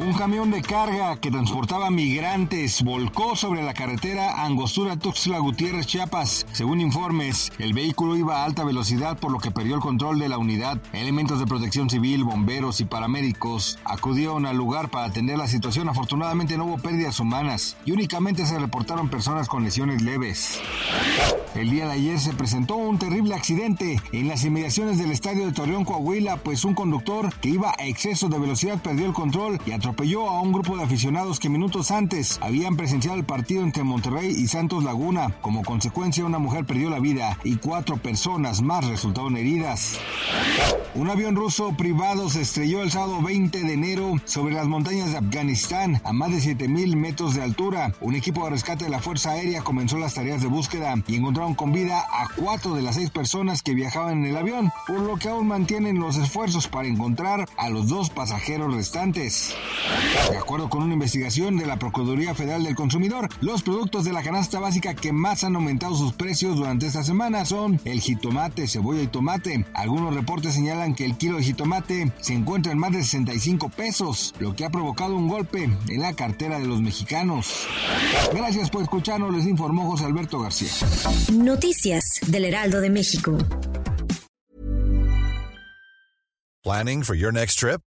Un camión de carga que transportaba migrantes volcó sobre la carretera Angostura Tuxtla Gutiérrez Chiapas. Según informes, el vehículo iba a alta velocidad por lo que perdió el control de la unidad. Elementos de protección civil, bomberos y paramédicos acudieron al lugar para atender la situación. Afortunadamente no hubo pérdidas humanas y únicamente se reportaron personas con lesiones leves. El día de ayer se presentó un terrible accidente en las inmediaciones del estadio de Torreón, Coahuila, pues un conductor que iba a exceso de velocidad perdió el control y atropelló a un grupo de aficionados que minutos antes habían presenciado el partido entre Monterrey y Santos Laguna. Como consecuencia, una mujer perdió la vida y cuatro personas más resultaron heridas. Un avión ruso privado se estrelló el sábado 20 de enero sobre las montañas de Afganistán a más de 7000 metros de altura. Un equipo de rescate de la Fuerza Aérea comenzó las tareas de búsqueda y encontraron con vida a cuatro de las seis personas que viajaban en el avión, por lo que aún mantienen los esfuerzos para encontrar a los dos pasajeros restantes. De acuerdo con una investigación de la Procuraduría Federal del Consumidor, los productos de la canasta básica que más han aumentado sus precios durante esta semana son el jitomate, cebolla y tomate. Algunos reportes señalan que el kilo de jitomate se encuentra en más de 65 pesos, lo que ha provocado un golpe en la cartera de los mexicanos. Gracias por escucharnos, les informó José Alberto García. Noticias del Heraldo de México. Planning for your next trip?